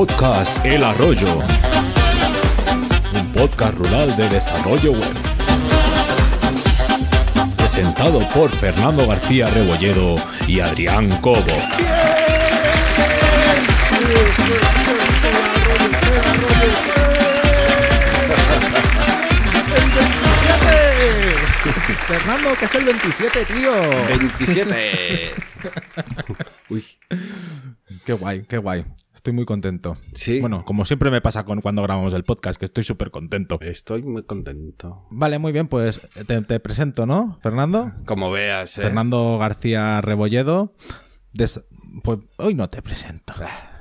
Podcast El Arroyo. Un podcast rural de desarrollo web. Presentado por Fernando García Rebolledo y Adrián Cobo. Fernando, que es el 27, tío. 27. Uy. Qué guay, qué guay. Estoy muy contento. Sí. Bueno, como siempre me pasa con cuando grabamos el podcast, que estoy súper contento. Estoy muy contento. Vale, muy bien, pues te, te presento, ¿no, Fernando? Como veas, ¿eh? Fernando García Rebolledo. Des- Pues hoy no te presento.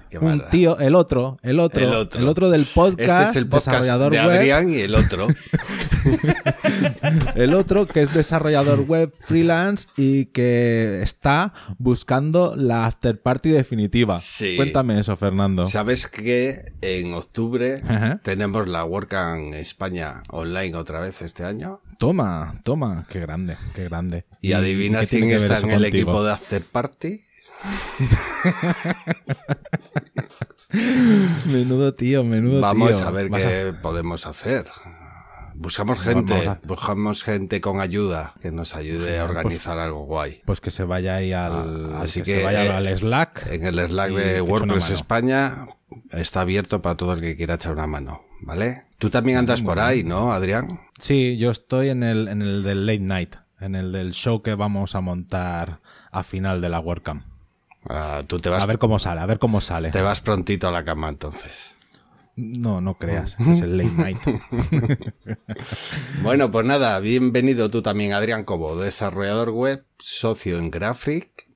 Qué Un tío, el otro, el otro, El el otro. otro, del podcast, Este es el podcast desarrollador de web, Adrián y el otro. el otro que es desarrollador web freelance y que está buscando la after party definitiva. Sí. Cuéntame eso, Fernando. ¿Sabes que en octubre Ajá. tenemos la WordCamp España online otra vez este año? Toma, toma, qué grande, qué grande. ¿Y adivinas qué tiene quién está en el equipo de After Party? Menudo tío, menudo Vamos tío. a ver Vas qué podemos hacer. Buscamos gente, a- buscamos gente con ayuda que nos ayude a pues- organizar algo guay. Pues que se vaya ahí al, Ah, así que, se vaya eh, al Slack. En el Slack de WordPress. España está abierto para todo el que quiera echar una mano, ¿vale? Tú también andas por ahí, ¿no, Adrián? Sí, yo estoy en el, en el del late night, en el del show que vamos a montar a final de la WordCamp. Ah, tú te vas, A ver cómo sale, a ver cómo sale. te vas prontito a la cama entonces. No, no creas, es el late night. Bueno, pues nada, bienvenido tú también, Adrián Cobo, desarrollador web, socio en Graphic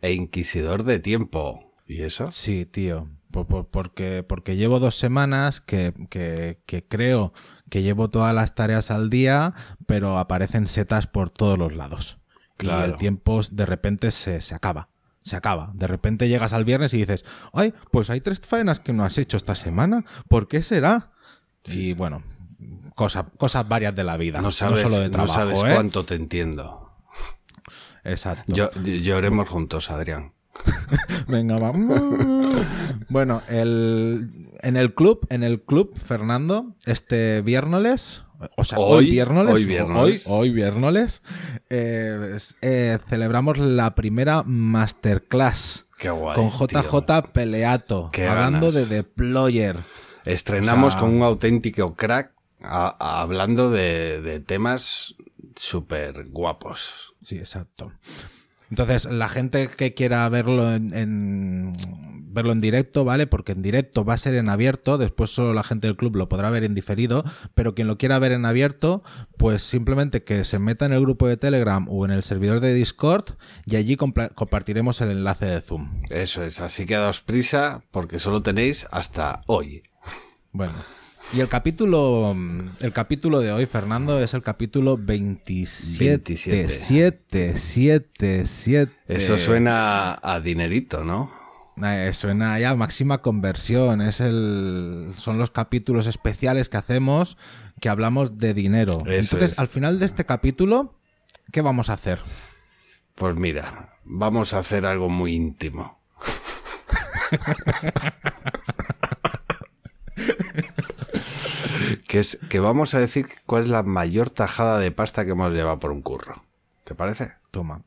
e inquisidor de tiempo. ¿Y eso? Sí, tío. Por- por- porque, porque llevo dos semanas que, que- que creo que llevo todas las tareas al día, pero aparecen setas por todos los lados. Y Claro. el tiempo de repente se, se acaba. Se acaba. De repente llegas al viernes y dices, ay, pues hay tres faenas que no has hecho esta semana. ¿Por qué será? y bueno, cosa- cosas varias de la vida. No sabes, solo de no trabajo, sabes ¿eh? cuánto te entiendo. Exacto. Yo, lloremos juntos, Adrián. Venga, va. bueno, el, en el club, en el club, Fernando, este viernes, o sea, hoy, Hoy- viernes, hoy viernes. hoy, hoy viernes, eh, eh, celebramos la primera masterclass Qué guay. con tío. JJ Peleato, Qué hablando ganas. de Deployer. Estrenamos O sea- con un auténtico crack a- a- hablando de, de temas súper guapos. Sí, exacto. Entonces, la gente que quiera verlo en, en- verlo en directo, ¿vale? Porque en directo va a ser en abierto, después solo la gente del club lo podrá ver en diferido, pero quien lo quiera ver en abierto, pues simplemente que se meta en el grupo de Telegram o en el servidor de Discord y allí compartiremos el enlace de Zoom. Eso es, así que daos prisa porque solo tenéis hasta hoy. Bueno. Y el capítulo el capítulo de hoy, Fernando, es el capítulo 27. 27. 7, 7, 7. Eso suena a dinerito, ¿no? Eh, suena ya máxima conversión. Es el, son los capítulos especiales que hacemos que hablamos de dinero. Eso Entonces, es. al final de este capítulo, ¿qué vamos a hacer? Pues mira, vamos a hacer algo muy íntimo. que es que vamos a decir cuál es la mayor tajada de pasta que hemos llevado por un curro. ¿Te parece? Toma.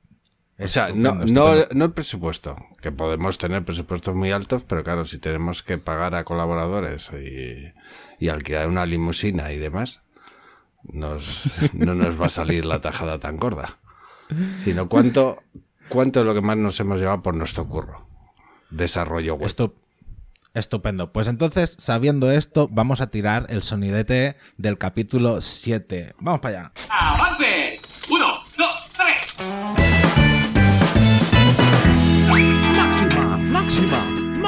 O sea, no, no, no el presupuesto, que podemos tener presupuestos muy altos, pero claro, si tenemos que pagar a colaboradores y, y alquilar una limusina y demás, nos, no nos va a salir la tajada tan gorda. Sino cuánto, cuánto es lo que más nos hemos llevado por nuestro curro. Desarrollo web. Estu- Estupendo. Pues entonces, sabiendo esto, vamos a tirar el sonidete del capítulo 7. Vamos para allá. ¡Avance! ¡Uno, dos, tres!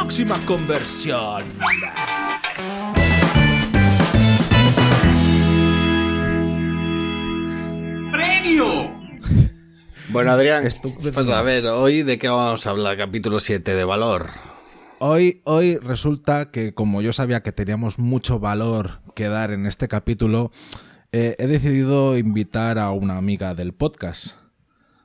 Máxima conversión. ¡Premio! Bueno, Adrián, pues a ver, hoy de qué vamos a hablar, capítulo 7 de valor. Hoy, hoy resulta que como yo sabía que teníamos mucho valor que dar en este capítulo, eh, he decidido invitar a una amiga del podcast.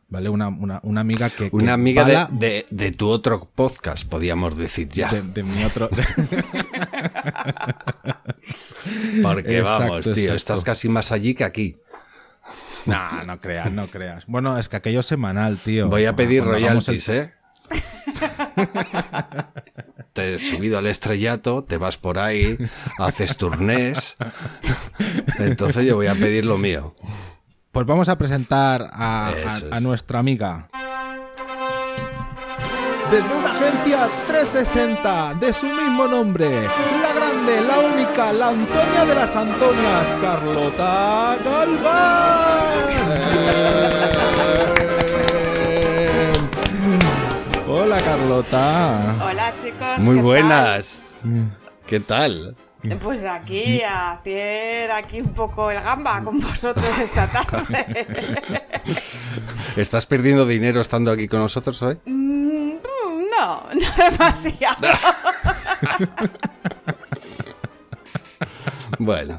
¿Vale? Una, una, una amiga que... que Una amiga de, de- de tu otro podcast, podríamos decir ya. de- de mi otro... Porque Exacto, vamos, tío, exacto. estás casi más allí que aquí. no, no creas, no creas. Bueno, es que aquello es semanal, tío. Voy a pedir Cuando hagamos el- royalties, ¿eh? Te he subido al estrellato, te vas por ahí, haces turnés. Entonces yo voy a pedir lo mío. Pues vamos a presentar a, nuestra amiga. Desde una agencia 360 de su mismo nombre, la grande, la única, la Antonia de las Antonias, Carlota Galván. Hola Carlota. Hola chicos. Muy ¿qué buenas. ¿Qué tal? Pues aquí a hacer aquí un poco el gamba con vosotros esta tarde. ¿Estás perdiendo dinero estando aquí con nosotros hoy? Mm, no, no demasiado. Bueno,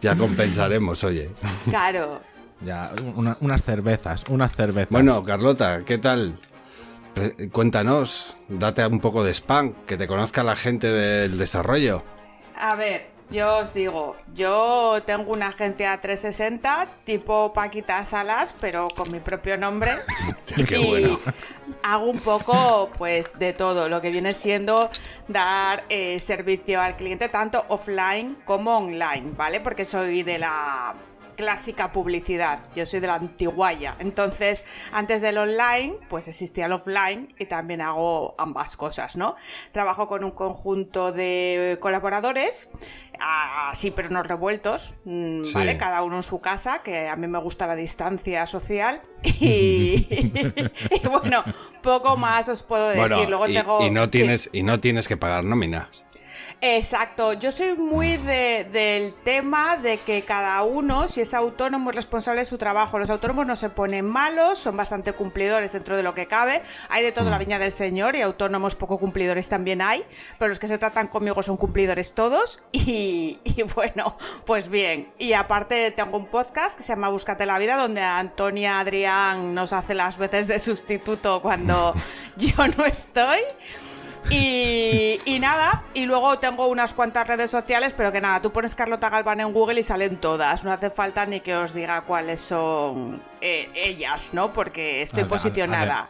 ya compensaremos, oye. Claro. Ya, una- unas cervezas, unas cervezas. Bueno, Carlota, ¿qué tal? Pre- Cuéntanos, date un poco de spam, que te conozca la gente del desarrollo. A ver, yo os digo, yo tengo una agencia 360 tipo Paquita Salas, pero con mi propio nombre. Qué y bueno. hago un poco pues de todo, lo que viene siendo dar eh, servicio al cliente tanto offline como online, ¿vale? Porque soy de la clásica publicidad, yo soy de la antiguaya. Entonces, antes del online, pues existía el offline y también hago ambas cosas, ¿no? Trabajo con un conjunto de colaboradores, así pero no revueltos, mm, Sí. ¿vale? Cada uno en su casa, que a mí me gusta la distancia social. Y, y bueno, poco más os puedo decir. Bueno, Luego y, tengo- y no sí. tienes, y no tienes que pagar nóminas. Exacto, yo soy muy de- del tema de que cada uno, si es autónomo, es responsable de su trabajo. Los autónomos no se ponen malos, son bastante cumplidores dentro de lo que cabe. Hay de todo la viña del señor y autónomos poco cumplidores también hay, pero los que se tratan conmigo son cumplidores todos. Y, y bueno, pues bien. Y aparte tengo un podcast que se llama Búscate la vida, donde Antonia Adrián nos hace las veces de sustituto cuando yo no estoy. Y, y nada, y luego tengo unas cuantas redes sociales, pero que nada, tú pones Carlota Galván en Google y salen todas. No hace falta ni que os diga cuáles son eh, ellas, ¿no? Porque estoy posicionada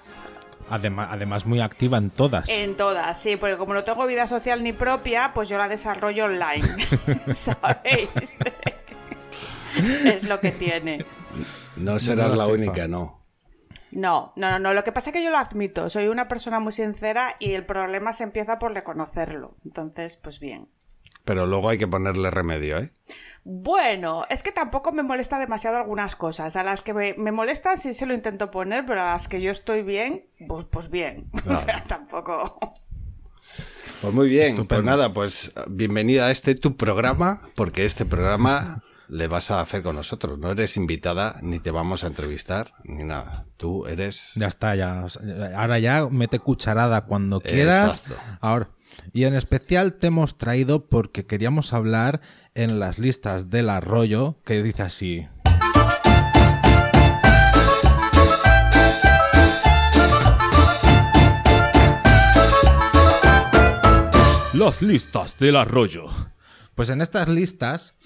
Además, además muy activa en todas. en todas, sí, porque como no tengo vida social ni propia, pues yo la desarrollo online, ¿sabéis? es lo que tiene. No serás la única, no. No, no, no, no. Lo que pasa es que yo lo admito. Soy una persona muy sincera y el problema se empieza por reconocerlo. Entonces, pues bien. Pero luego hay que ponerle remedio, ¿eh? Bueno, es que tampoco me molesta demasiado algunas cosas. A las que me, me molestan sí se lo intento poner, pero a las que yo estoy bien, pues, pues bien. O sea, tampoco. Pues muy bien, pues nada, pues bienvenida a este tu programa, porque este programa le vas a hacer con nosotros. No eres invitada, ni te vamos a entrevistar, ni nada. Tú eres... Ya está, ya. Ahora ya mete cucharada cuando quieras. Exacto. Ahora. Y en especial te hemos traído porque queríamos hablar en las listas del arroyo que dice así. Las listas del arroyo. Pues en estas listas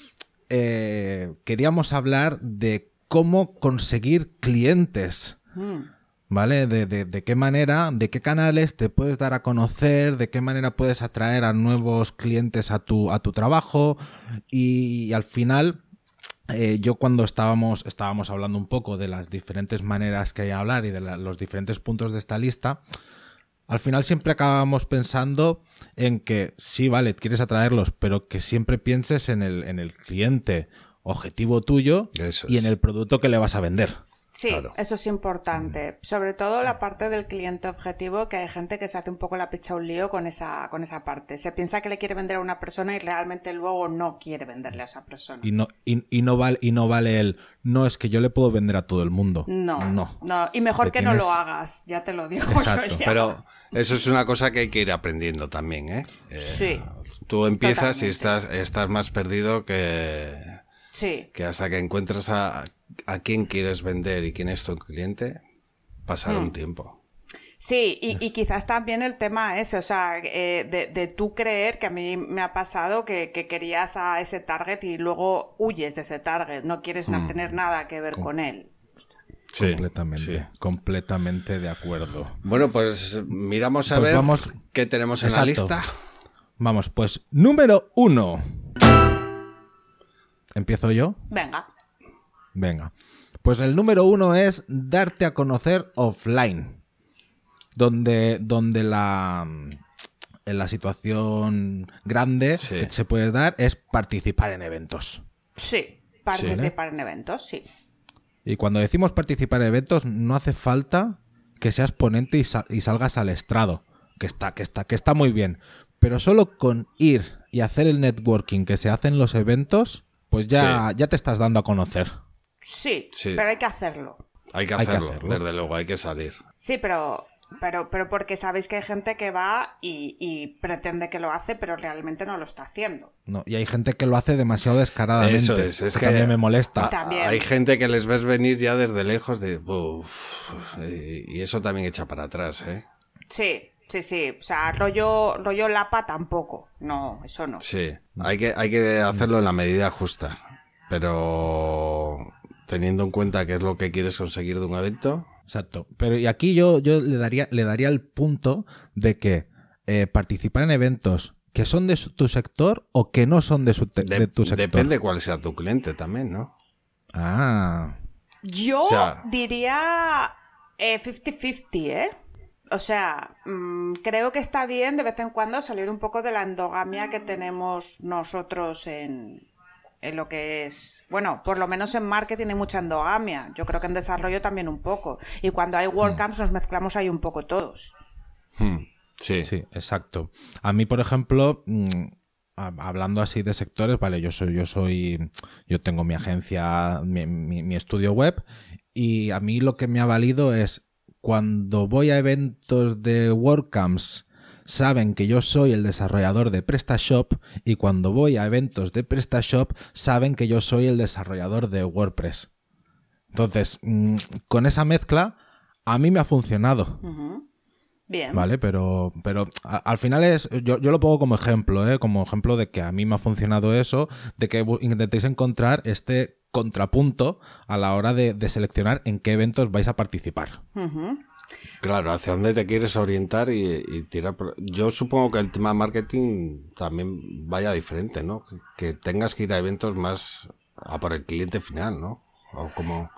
eh, queríamos hablar de cómo conseguir clientes. ¿Vale? De, de- de qué manera, de qué canales te puedes dar a conocer, de qué manera puedes atraer a nuevos clientes a tu, a tu trabajo. Y, al final, eh, yo cuando estábamos, estábamos hablando un poco de las diferentes maneras que hay de hablar y de la- los diferentes puntos de esta lista, al final siempre acabamos pensando en que sí, vale, quieres atraerlos, pero que siempre pienses en el, en el cliente objetivo tuyo Eso y en el producto que le vas a vender. Sí, Claro. eso es importante. Sobre todo la parte del cliente objetivo, que hay gente que se hace un poco la picha un lío con esa, con esa parte. Se piensa que le quiere vender a una persona y realmente luego no quiere venderle a esa persona. Y no, y, y no vale, y no vale el no es que yo le puedo vender a todo el mundo. No, No. no. Y mejor que no lo hagas, ya te lo digo. Exacto, yo. Pero eso es una cosa que hay que ir aprendiendo también, ¿eh? Eh, Sí. Tú empiezas y estás, estás más perdido que, Sí, que hasta que encuentras a, a quién quieres vender y quién es tu cliente. pasar Hmm. un tiempo. Sí, y, y quizás también el tema ese, o sea, eh, de, de tú creer que a mí me ha pasado que, que querías a ese target y luego huyes de ese target, no quieres na- tener nada que ver con él. Sí, completamente, sí. completamente de acuerdo. Bueno, pues miramos a Pues ver vamos- qué tenemos en la lista. Vamos, pues número uno. ¿Empiezo yo? Venga. Venga. Pues el número uno es darte a conocer offline. Donde, donde la, en la situación grande Sí. que se puede dar es participar en eventos. Sí, participar en eventos, sí. Y cuando decimos participar en eventos, no hace falta que seas ponente y, sa- y salgas al estrado, que está, que está, que está muy bien. Pero solo con ir y hacer el networking que se hace en los eventos, pues ya, ya te estás dando a conocer. Sí, Sí. pero hay que hacerlo. Hay que Hay que hacerlo, desde luego, hay que salir. Sí, pero, pero, pero porque sabéis que hay gente que va y, y pretende que lo hace, pero realmente no lo está haciendo. ¿no? Y hay gente que lo hace demasiado descaradamente. Eso es, es que, también me molesta. También. Hay gente que les ves venir ya desde lejos de... Y eso también echa para atrás, ¿eh? Sí, sí, sí. O sea, rollo, rollo lapa tampoco. No, eso no. Sí, hay que, hay que hacerlo en la medida justa, pero teniendo en cuenta qué es lo que quieres conseguir de un evento, Exacto. Pero y aquí yo, yo le daría, le daría el punto de que eh, participar en eventos que son de su- tu sector o que no son de, su te- de- de tu sector. depende cuál sea tu cliente también, ¿no? Ah. Yo O sea- diría eh, 50-50, ¿eh? O sea, mm, creo que está bien de vez en cuando salir un poco de la endogamia que tenemos nosotros en, en lo que es, bueno, por lo menos en marketing hay mucha endogamia. Yo creo que en desarrollo también un poco. Y cuando hay WordCamps nos mezclamos ahí un poco todos. Hmm, Sí, Sí, exacto. A mí, por ejemplo, mm, ha- hablando así de sectores, vale, yo soy, yo soy, yo tengo mi agencia, mi, mi- mi estudio web, y a mí lo que me ha valido es cuando voy a eventos de WordCamps, saben que yo soy el desarrollador de PrestaShop, y cuando voy a eventos de PrestaShop, saben que yo soy el desarrollador de WordPress. Entonces, mm, con esa mezcla, a mí me ha funcionado. Bien. Vale, pero, pero a- al final es, yo, yo lo pongo como ejemplo, ¿eh? como ejemplo de que a mí me ha funcionado eso, de que intentéis encontrar este contrapunto a la hora de, de seleccionar en qué eventos vais a participar. Ujú. Claro, hacia dónde te quieres orientar y, y tirar. Yo supongo que el tema marketing también vaya diferente, ¿no? Que, que tengas que ir a eventos más a por el cliente final, ¿no? O como...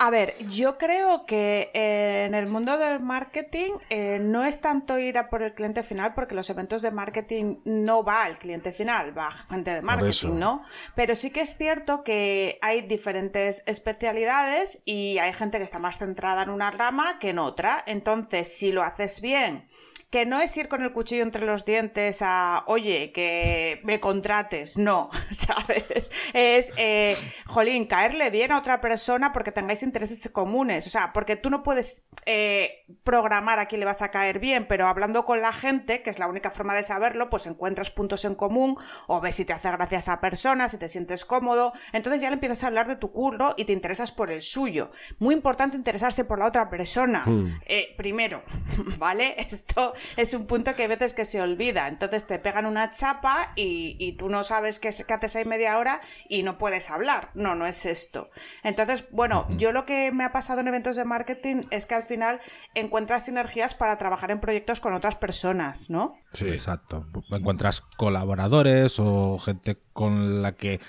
A ver, yo creo que eh, en el mundo del marketing eh, no es tanto ir a por el cliente final, porque los eventos de marketing no va al cliente final, va gente de marketing, ¿no? Pero sí que es cierto que hay diferentes especialidades y hay gente que está más centrada en una rama que en otra. Entonces, si lo haces bien, que no es ir con el cuchillo entre los dientes a, oye, que me contrates, no, ¿sabes? Es, eh, jolín, caerle bien a otra persona porque tengáis intereses comunes, o sea, porque tú no puedes eh, programar a quién le vas a caer bien, pero hablando con la gente, que es la única forma de saberlo, pues encuentras puntos en común o ves si te hace gracia esa persona, si te sientes cómodo, entonces ya le empiezas a hablar de tu curro y te interesas por el suyo. Muy importante interesarse por la otra persona. Eh, primero, ¿vale? Esto es un punto que hay veces que se olvida. Entonces te pegan una chapa y, y tú no sabes qué, es- qué haces ahí media hora y no puedes hablar. No, no es esto. Entonces, bueno, yo lo que me ha pasado en eventos de marketing es que al final encuentras sinergias para trabajar en proyectos con otras personas, ¿no? Sí, Exacto. Encuentras colaboradores o gente con la que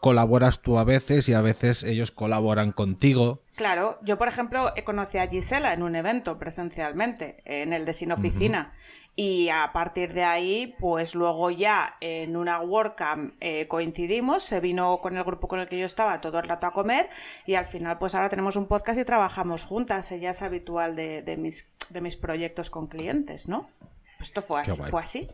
colaboras tú a veces y a veces ellos colaboran contigo. Claro, yo por ejemplo conocí a Gisela en un evento presencialmente, en el de Sin Oficina, y a partir de ahí, pues luego ya en una WordCamp eh, coincidimos, se vino con el grupo con el que yo estaba todo el rato a comer y al final pues ahora tenemos un podcast y trabajamos juntas, ella es habitual de, de mis, de mis proyectos con clientes, ¿no? Pues esto fue así. guay. Fue así.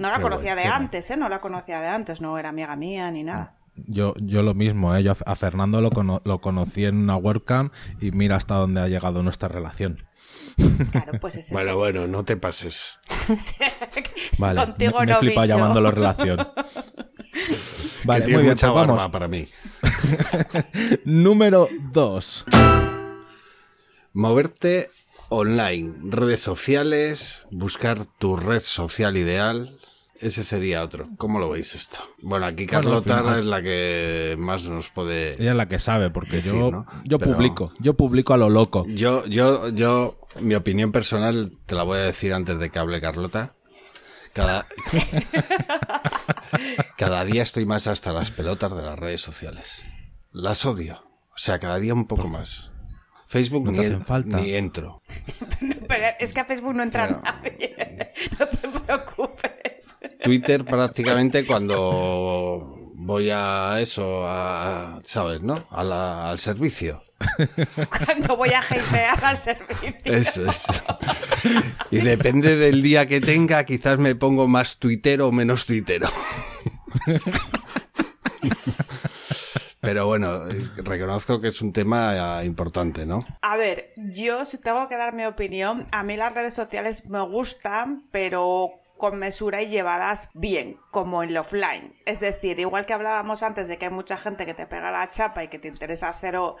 No la Qué conocía guay, de guay. antes, ¿eh? No la conocía de antes, no era amiga mía ni nada. Yo, yo lo mismo, ¿eh? yo a Fernando lo, cono- lo conocí en una WordCamp y mira hasta dónde ha llegado nuestra relación. Claro, pues es eso. Bueno, bueno, no te pases. Vale, Contigo me, me no, bicho. llamándolo relación. vale, que muy bien, mucha pues vamos. para mí. Número 2. Moverte online, redes sociales, buscar tu red social ideal. Ese sería otro. ¿Cómo lo veis esto? Bueno, aquí Carlota es la que más nos puede... Ella es la que sabe, porque Decir, yo, ¿no? yo Pero- publico, yo publico a lo loco. Yo, yo, yo, mi opinión personal te la voy a decir antes de que hable Carlota. Cada, cada día estoy más hasta las pelotas de las redes sociales. Las odio. O sea, cada día un poco más. Facebook No ni, te en- hacen falta. ni entro. Pero es que a Facebook no entra Pero- nadie. No te preocupes. Twitter prácticamente cuando voy a eso, a, ¿sabes? ¿No? A la- al servicio. Cuando voy a hatear al servicio. Eso es. Y depende del día que tenga, quizás me pongo más tuitero o menos tuitero. Pero bueno, reconozco que es un tema eh, importante, ¿no? A ver, yo si tengo que dar mi opinión, a mí las redes sociales me gustan, pero con mesura y llevadas bien, como en el offline. Es decir, igual que hablábamos antes de que hay mucha gente que te pega la chapa y que te interesa cero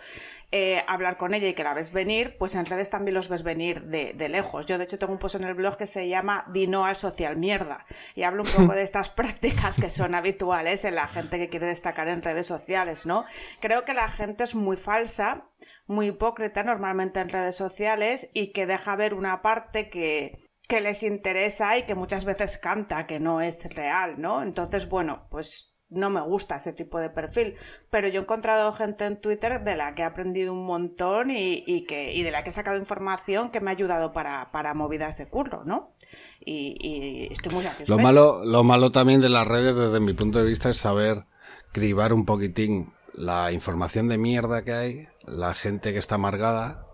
eh, hablar con ella y que la ves venir, pues en redes también los ves venir de, de lejos. Yo de hecho tengo un post en el blog que se llama Dino al social mierda y hablo un poco de estas prácticas que son habituales en la gente que quiere destacar en redes sociales, ¿no? Creo que la gente es muy falsa, muy hipócrita normalmente en redes sociales y que deja ver una parte que que les interesa y que muchas veces canta que no es real, ¿no? Entonces, bueno, pues no me gusta ese tipo de perfil, pero yo he encontrado gente en Twitter de la que he aprendido un montón y, y que, y de la que he sacado información que me ha ayudado para, para movidas de curro, ¿no? Y, y estoy muy satisfecha. Lo malo, lo malo también de las redes, desde mi punto de vista, es saber cribar un poquitín la información de mierda que hay, la gente que está amargada,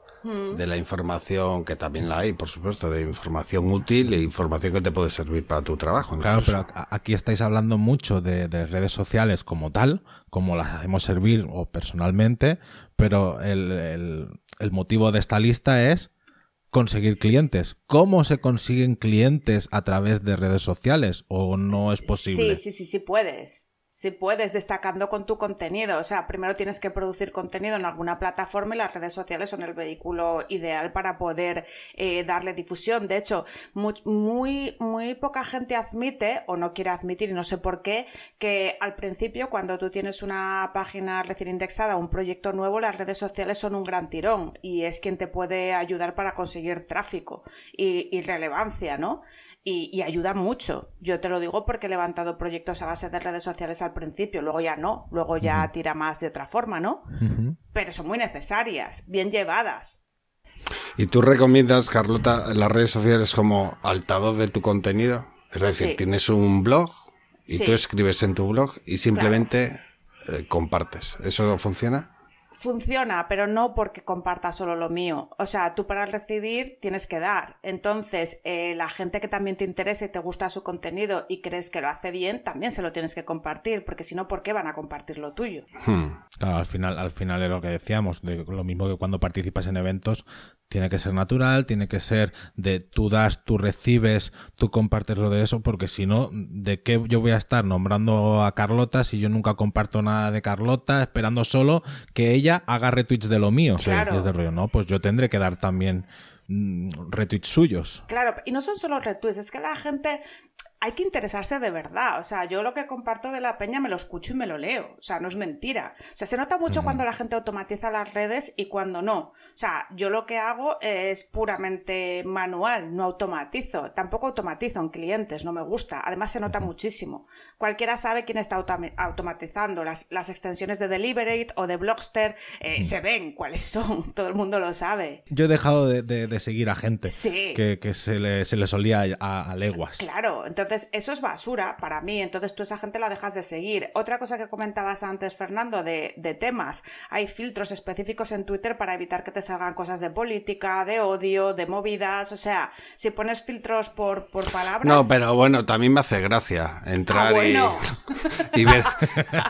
de la información que también la hay, por supuesto, de información útil e información que te puede servir para tu trabajo. Claro, incluso. pero aquí estáis hablando mucho de, de redes sociales como tal, como las hacemos servir o personalmente, pero el, el- el motivo de esta lista es conseguir clientes. ¿Cómo se consiguen clientes a través de redes sociales? ¿O no es posible? Sí, sí, sí, sí puedes. Sí puedes, destacando con tu contenido. O sea, primero tienes que producir contenido en alguna plataforma y las redes sociales son el vehículo ideal para poder eh, darle difusión. De hecho, much- muy, muy poca gente admite, o no quiere admitir, y no sé por qué, que al principio, cuando tú tienes una página recién indexada, un proyecto nuevo, las redes sociales son un gran tirón y es quien te puede ayudar para conseguir tráfico y relevancia, ¿no? Y, y ayuda mucho. Yo te lo digo porque he levantado proyectos a base de redes sociales al principio, luego ya no, luego ya tira más de otra forma, ¿no? Pero son muy necesarias, bien llevadas. ¿Y tú recomiendas, Carlota, las redes sociales como altavoz de tu contenido? Es decir, Sí. tienes un blog y Sí. tú escribes en tu blog y simplemente eh, compartes. ¿Eso funciona? Funciona, pero no porque comparta solo lo mío. O sea, tú para recibir tienes que dar. Entonces, eh, la gente que también te interesa y te gusta su contenido y crees que lo hace bien, también se lo tienes que compartir, porque si no, ¿por qué van a compartir lo tuyo? Hmm. Claro, al final, al final es lo que decíamos, de lo mismo que cuando participas en eventos, tiene que ser natural, tiene que ser de tú das, tú recibes, tú compartes lo de eso, porque si no, ¿de qué yo voy a estar nombrando a Carlota si yo nunca comparto nada de Carlota, esperando solo que ella haga retweets de lo mío? Claro. Es de rollo, no, pues yo tendré que dar también mm, retweets suyos. Claro, y no son solo retweets, es que la gente hay que interesarse de verdad. O sea, yo lo que comparto de la peña me lo escucho y me lo leo. O sea, no es mentira. O sea, se nota mucho cuando la gente automatiza las redes y cuando no. O sea, yo lo que hago es puramente manual, no automatizo. Tampoco automatizo en clientes, no me gusta. Además, se nota muchísimo. Cualquiera sabe quién está automa- automatizando. Las, las extensiones de Deliberate o de Blogster eh, se ven cuáles son. Todo el mundo lo sabe. Yo he dejado de, de- de seguir a gente Sí. que, que se, le, se le solía a, a leguas. Claro, entonces eso es basura para mí, entonces tú esa gente la dejas de seguir. Otra cosa que comentabas antes, Fernando, de, de temas, hay filtros específicos en Twitter para evitar que te salgan cosas de política, de odio, de movidas, o sea, si pones filtros por, por palabras... No, pero bueno, también me hace gracia entrar Ah, bueno. y, y ver,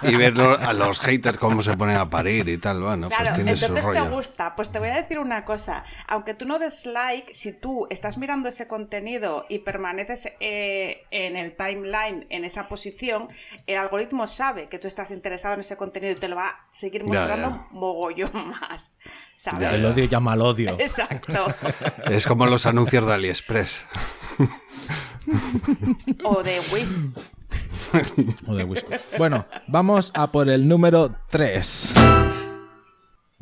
y ver lo- a los haters cómo se ponen a parir y tal. Bueno, Claro, pues su entonces te gusta. Pues te voy a decir una cosa. Aunque tú no des like, si tú estás mirando ese contenido y permaneces eh, en el timeline, en esa posición, el algoritmo sabe que tú estás interesado en ese contenido y te lo va a seguir mostrando ya. mogollón más. ¿Sabes? Ya, El odio llama al odio. Exacto. Es como los anuncios de AliExpress. O de Wish. O de Wish. Bueno, vamos a por el número 3.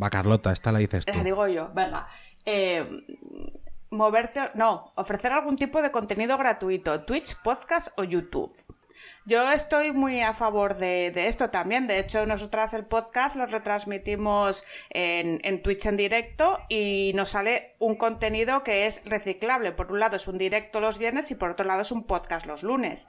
Va, Carlota, esta la dices tú. Eh, digo yo, venga. Eh, moverte, no, ofrecer algún tipo de contenido gratuito, Twitch, podcast o YouTube. Yo estoy muy a favor de, de esto también. De hecho, nosotras el podcast lo retransmitimos en, en Twitch en directo y nos sale un contenido que es reciclable. Por un lado es un directo los viernes y por otro lado es un podcast los lunes.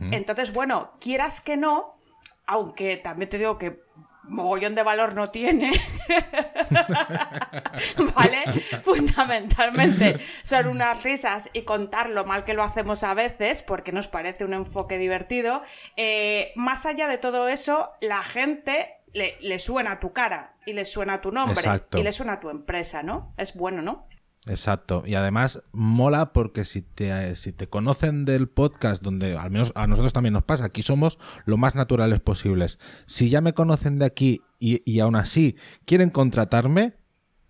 Entonces, bueno, quieras que no, aunque también te digo que mogollón de valor no tiene, ¿vale? Fundamentalmente son unas risas y contar lo mal que lo hacemos a veces, porque nos parece un enfoque divertido. Eh, más allá de todo eso, la gente le, le suena tu cara y le suena tu nombre Exacto. y le suena tu empresa, ¿no? Es bueno, ¿no? Exacto. Y además mola porque si te, si te conocen del podcast, donde al menos a nosotros también nos pasa, aquí somos lo más naturales posibles. Si ya me conocen de aquí y, y aún así quieren contratarme,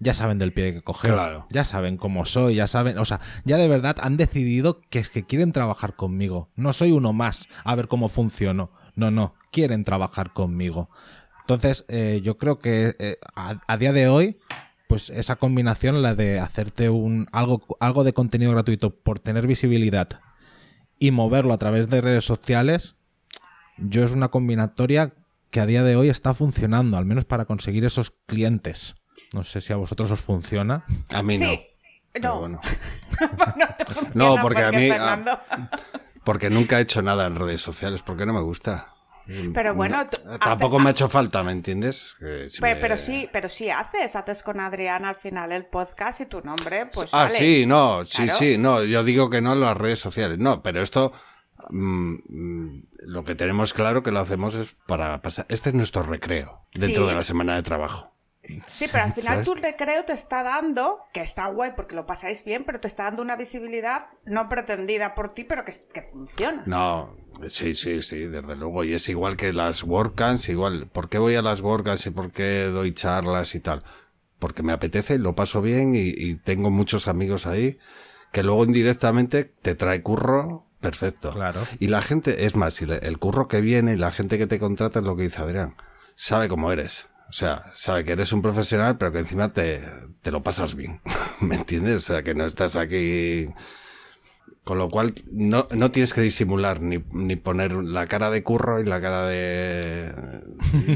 ya saben del pie que coger. Claro. Ya saben cómo soy, ya saben, o sea, ya de verdad han decidido que es que quieren trabajar conmigo. No soy uno más a ver cómo funciono. No, no, quieren trabajar conmigo. Entonces, eh, yo creo que eh, a, a día de hoy, pues esa combinación, la de hacerte un algo, algo de contenido gratuito por tener visibilidad y moverlo a través de redes sociales, yo es una combinatoria que a día de hoy está funcionando, al menos para conseguir esos clientes. No sé si a vosotros os funciona. A mí no. Sí. No, bueno. no te funciona No, porque a mí- Fernando. Porque nunca he hecho nada en redes sociales, porque no me gusta. Pero bueno, No, tampoco hace- me ha hecho falta, ¿me entiendes? Si me- Pero sí, pero sí haces, haces con Adrián al final el podcast y tu nombre, pues ah, sale. sí, no, sí, Claro. sí, no, yo digo que no en las redes sociales, no, pero esto, mm, mm, lo que tenemos claro que lo hacemos es para pasar, este es nuestro recreo dentro Sí. de la semana de trabajo. Sí, pero al final tu recreo te está dando, que está guay porque lo pasáis bien, pero te está dando una visibilidad no pretendida por ti, pero que, que funciona. No, sí, sí, sí, desde luego, y es igual que las WordCamps, igual, ¿por qué voy a las WordCamps y por qué doy charlas y tal? Porque me apetece, lo paso bien y, y tengo muchos amigos ahí que luego indirectamente te trae curro, perfecto. Claro. Y la gente, es más, el curro que viene y la gente que te contrata es lo que dice Adrián, sabe cómo eres. O sea, sabe que eres un profesional, pero que encima te, te lo pasas bien. ¿Me entiendes? O sea, que no estás aquí. Con lo cual, no, no tienes que disimular ni, ni poner la cara de curro y la cara de,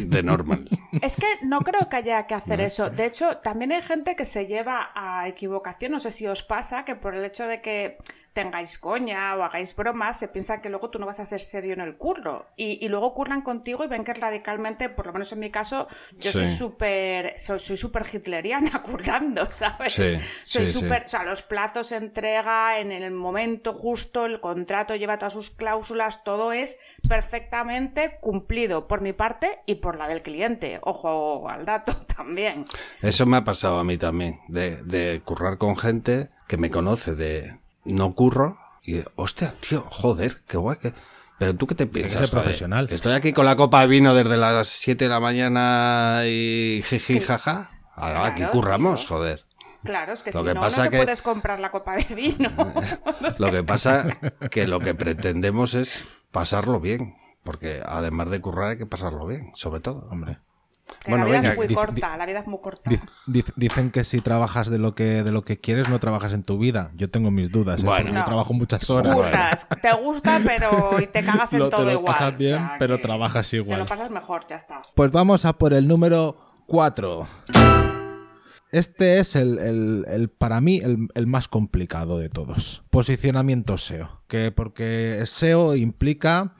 de normal. Es que no creo que haya que hacer eso. De hecho, también hay gente que se lleva a equivocación. No sé si os pasa que por el hecho de que tengáis coña o hagáis bromas, se piensan que luego tú no vas a ser serio en el curro. Y, y luego curran contigo y ven que radicalmente, por lo menos en mi caso, yo soy súper soy soy súper hitleriana currando, ¿sabes? Sí, soy sí. súper, o sea, los plazos se entrega en el momento justo, el contrato lleva todas sus cláusulas, todo es perfectamente cumplido por mi parte y por la del cliente. Ojo al dato también. Eso me ha pasado a mí también, de, de currar con gente que me conoce de no curro y, de, hostia, tío, joder, qué guay. que- Pero tú qué te piensas, profesional. Que estoy aquí con la copa de vino desde las 7 de la mañana y jiji, jaja. Ahora aquí curramos, tío. joder. Claro, es que Lo si que no, pasa no te que- puedes comprar la copa de vino. Lo que pasa que lo que pretendemos es pasarlo bien. Porque además de currar hay que pasarlo bien, sobre todo. Hombre. Que Bueno, la vida venga, es muy di- corta, la vida es muy corta. Dic- dic- Dicen que si trabajas de lo que, de lo que quieres, no trabajas en tu vida. Yo tengo mis dudas. ¿eh? Bueno. porque yo trabajo muchas horas. Curras, te gusta, pero y te cagas en Lo- te todo lo igual. pasas o bien, sea pero trabajas Te igual. lo pasas mejor, ya está. Pues vamos a por el número 4. Este es el, el- el- para mí el, el más complicado de todos. Posicionamiento SEO. Que porque SEO implica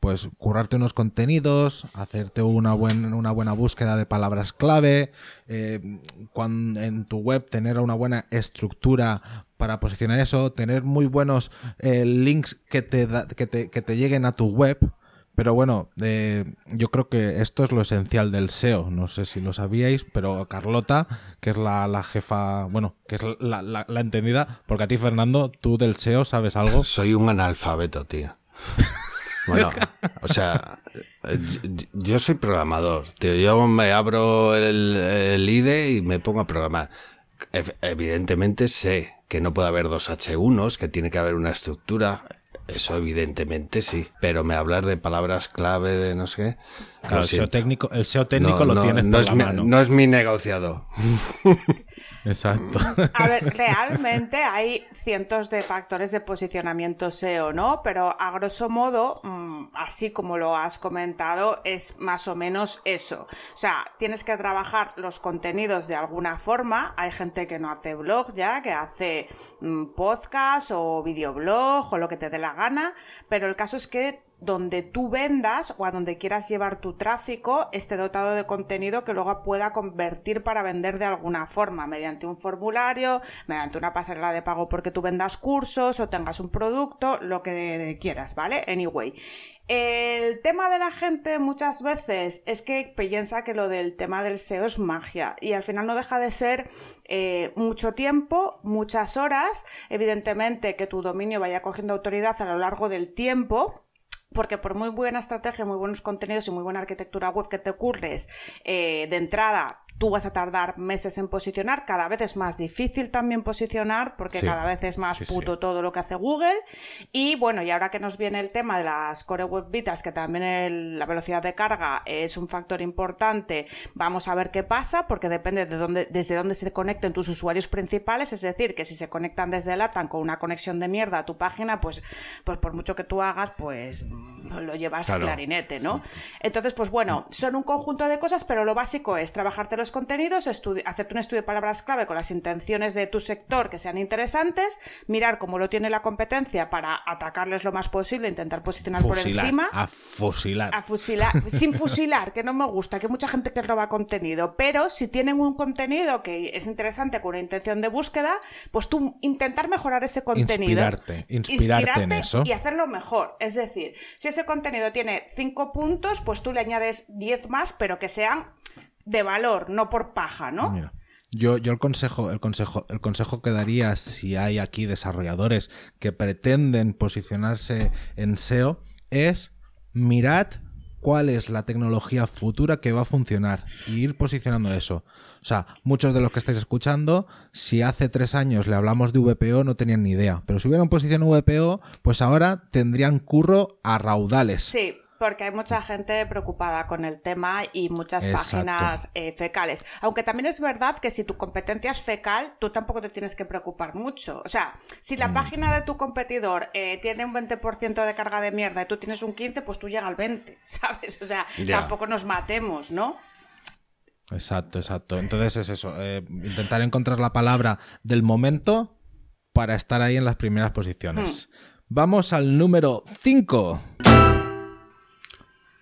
pues currarte unos contenidos, hacerte una, buen- una buena búsqueda de palabras clave, eh, cuan- en tu web tener una buena estructura para posicionar eso, tener muy buenos eh, links que te, da- que te, que te lleguen a tu web, Pero bueno, eh, yo creo que esto es lo esencial del SEO. No sé si lo sabíais, pero Carlota, que es la, la jefa, bueno, que es la, la- la entendida, porque a ti, Fernando, tú del SEO sabes algo. Soy un analfabeto, tío. Bueno, o sea, yo- soy programador, tío. Yo me abro el, el IDE y me pongo a programar. Ev- Evidentemente sé que no puede haber dos H1s, que tiene que haber una estructura. Eso evidentemente sí. Pero me hablar de palabras clave, de no sé qué. Claro, el SEO técnico, el SEO técnico No, lo no, tienes no por es la mi, mano. no es mi negociado. Exacto. A ver, realmente hay cientos de factores de posicionamiento SEO, ¿no? Pero a grosso modo, mm, así como lo has comentado, es más o menos eso. O sea, tienes que trabajar los contenidos de alguna forma. Hay gente que no hace blog ya, que hace mm, podcast o videoblog o lo que te dé la gana, pero el caso es que donde tú vendas o a donde quieras llevar tu tráfico esté dotado de contenido que luego pueda convertir para vender de alguna forma, mediante un formulario, mediante una pasarela de pago porque tú vendas cursos o tengas un producto, lo que quieras, ¿vale? Anyway. El tema de la gente muchas veces es que piensa que lo del tema del SEO es magia y al final no deja de ser eh, mucho tiempo, muchas horas, evidentemente que tu dominio vaya cogiendo autoridad a lo largo del tiempo porque por muy buena estrategia, muy buenos contenidos y muy buena arquitectura web que te ocurres, eh, de entrada tú vas a tardar meses en posicionar, cada vez es más difícil también posicionar porque Sí. cada vez es más Sí, sí. puto todo lo que hace Google. Y bueno, y ahora que nos viene el tema de las Core Web Vitals, que también el- la velocidad de carga es un factor importante, vamos a ver qué pasa, porque depende de dónde, desde dónde se conecten tus usuarios principales, es decir, que si se conectan desde LATAM con una conexión de mierda a tu página, pues, pues por mucho que tú hagas, pues lo llevas Claro. clarinete, ¿no? Entonces, pues bueno, son un conjunto de cosas, pero lo básico es trabajarte los contenidos, hacerte un estudio de palabras clave con las intenciones de tu sector que sean interesantes, mirar cómo lo tiene la competencia para atacarles lo más posible, intentar posicionar por encima. A fusilar. A fusilar, sin fusilar, que no me gusta, que hay mucha gente que roba contenido, pero si tienen un contenido que es interesante con una intención de búsqueda, pues tú intentar mejorar ese contenido. Inspirarte, inspirarte en eso. Y hacerlo mejor. Es decir, si ese contenido tiene 5 puntos, pues tú le añades 10 más, pero que sean de valor, no por paja, ¿no? Mira, yo, yo el consejo, el consejo, el consejo que daría si hay aquí desarrolladores que pretenden posicionarse en SEO es mirad cuál es la tecnología futura que va a funcionar y ir posicionando eso. O sea, muchos de los que estáis escuchando, si hace tres años le hablamos de VPO no tenían ni idea, pero si hubieran posicionado VPO, pues ahora tendrían curro a raudales. Sí, porque hay mucha gente preocupada con el tema y muchas Exacto. páginas eh, fecales. Aunque también es verdad que si tu competencia es fecal, tú tampoco te tienes que preocupar mucho. O sea, si Mm. la página de tu competidor eh, tiene un 20% de carga de mierda y tú tienes un 15%, pues tú llega al 20%, ¿sabes? O sea, tampoco nos matemos, ¿no? Exacto, exacto. Entonces es eso, eh, intentar encontrar la palabra del momento para estar ahí en las primeras posiciones. Vamos al número 5.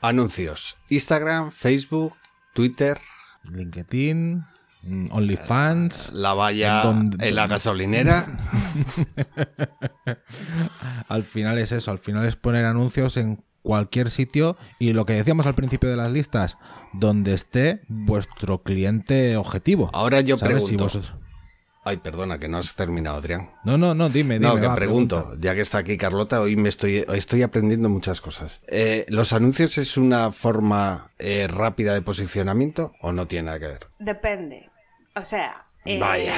Anuncios. Instagram, Facebook, Twitter, LinkedIn, mm, OnlyFans. la valla ¿Dónde- en la gasolinera. Al final es eso, al final es poner anuncios en cualquier sitio y lo que decíamos al principio de las listas, donde esté vuestro cliente objetivo. Ahora yo ¿Sabes? Si pregunto. vosotros- Ay, perdona, que no has terminado, Adrián. No, no, no, dime, dime. No, que va, pregunto, pregunta. ya que está aquí Carlota, hoy me estoy, estoy aprendiendo muchas cosas. Eh, ¿Los anuncios es una forma eh, rápida de posicionamiento o no tiene nada que ver? Depende. O sea... eh, Vaya.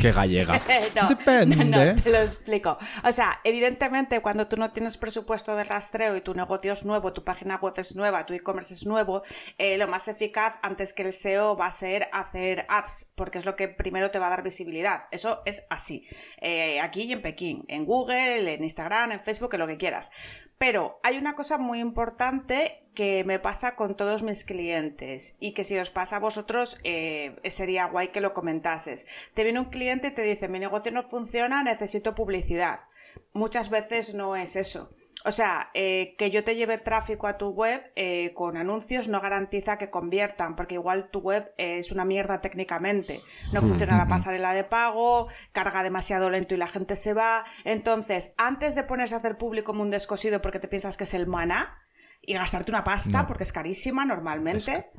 Qué gallega. no, Depende. no, no, te lo explico. O sea, evidentemente, cuando tú no tienes presupuesto de rastreo y tu negocio es nuevo, tu página web es nueva, tu e-commerce es nuevo, eh, lo más eficaz antes que el SEO va a ser hacer ads, porque es lo que primero te va a dar visibilidad. Eso es así. Eh, aquí y en Pekín, en Google, en Instagram, en Facebook, en lo que quieras. Pero hay una cosa muy importante que me pasa con todos mis clientes y que si os pasa a vosotros eh, sería guay que lo comentases. Te viene un cliente y te dice mi negocio no funciona, necesito publicidad. Muchas veces no es eso. O sea, eh, que yo te lleve tráfico a tu web eh, con anuncios no garantiza que conviertan, porque igual tu web eh, es una mierda técnicamente. No funciona la pasarela de pago, carga demasiado lento y la gente se va. Entonces, antes de ponerse a hacer público como un descosido porque te piensas que es el maná, y gastarte una pasta, porque es carísima normalmente.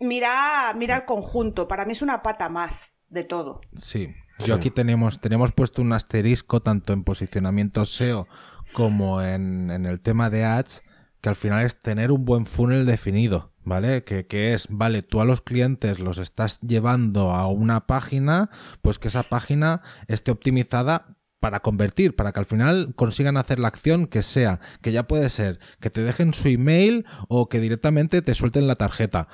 Mira, mira el conjunto, para mí es una pata más de todo. Sí. Yo aquí tenemos, tenemos puesto un asterisco tanto en posicionamiento SEO como en, en el tema de ads, que al final es tener un buen funnel definido, ¿vale? Que, que es, vale, tú a los clientes los estás llevando a una página, pues que esa página esté optimizada para convertir, para que al final consigan hacer la acción que sea, que ya puede ser que te dejen su email o que directamente te suelten la tarjeta,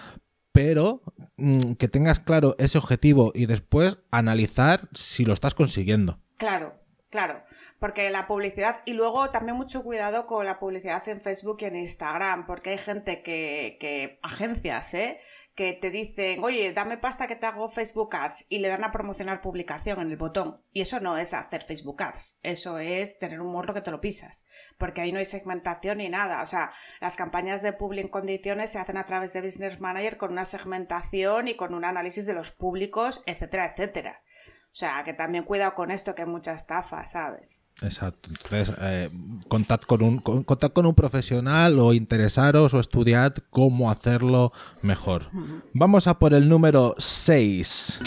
pero mm, que tengas claro ese objetivo y después analizar si lo estás consiguiendo. Claro, claro. Porque la publicidad, y luego también mucho cuidado con la publicidad en Facebook y en Instagram, porque hay gente que, que agencias, ¿eh? Que te dicen, oye, dame pasta que te hago Facebook Ads y le dan a promocionar publicación en el botón. Y eso no es hacer Facebook Ads, eso es tener un morro que te lo pisas, porque ahí no hay segmentación ni nada. O sea, las campañas de public condiciones se hacen a través de Business Manager con una segmentación y con un análisis de los públicos, etcétera, etcétera. O sea, que también cuidado con esto, que hay mucha estafa, ¿sabes? Exacto. Entonces, eh, contad, con un, con, contad con un profesional o interesaros o estudiad cómo hacerlo mejor. Vamos a por el número 6.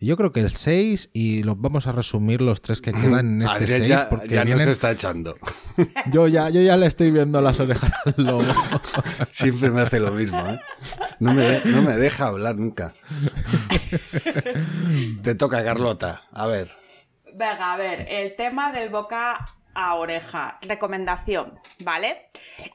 Yo creo que el 6 y los vamos a resumir los tres que quedan en este Adrián 6 ya, porque ya vienen- nos está echando. yo ya yo ya le estoy viendo las orejas al lobo. Siempre me hace lo mismo, ¿eh? No me, de- no me deja hablar nunca. Te toca, Carlota. A ver. Venga, a ver, el tema del boca a oreja. Recomendación, ¿vale?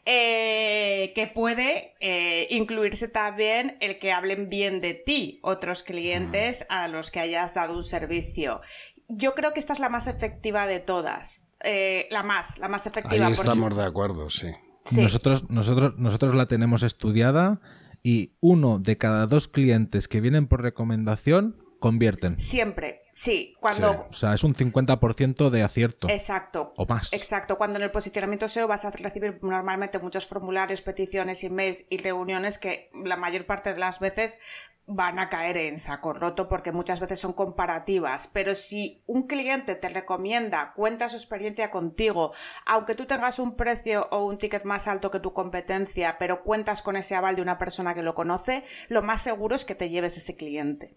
Eh, que puede eh, incluirse también el que hablen bien de ti, otros clientes a los que hayas dado un servicio. Yo creo que esta es la más efectiva de todas. Eh, la más, la más Ahí efectiva. porque- estamos de acuerdo, sí. Sí. Nosotros, nosotros, nosotros la tenemos estudiada y uno de cada dos clientes que vienen por recomendación convierten. Siempre, sí. Cuando, O sea, es un 50% de acierto. Exacto. O más. Exacto. Cuando en el posicionamiento SEO vas a recibir normalmente muchos formularios, peticiones, emails y reuniones que la mayor parte de las veces van a caer en saco roto porque muchas veces son comparativas. Pero si un cliente te recomienda, cuenta su experiencia contigo, aunque tú tengas un precio o un ticket más alto que tu competencia, pero cuentas con ese aval de una persona que lo conoce, lo más seguro es que te lleves ese cliente.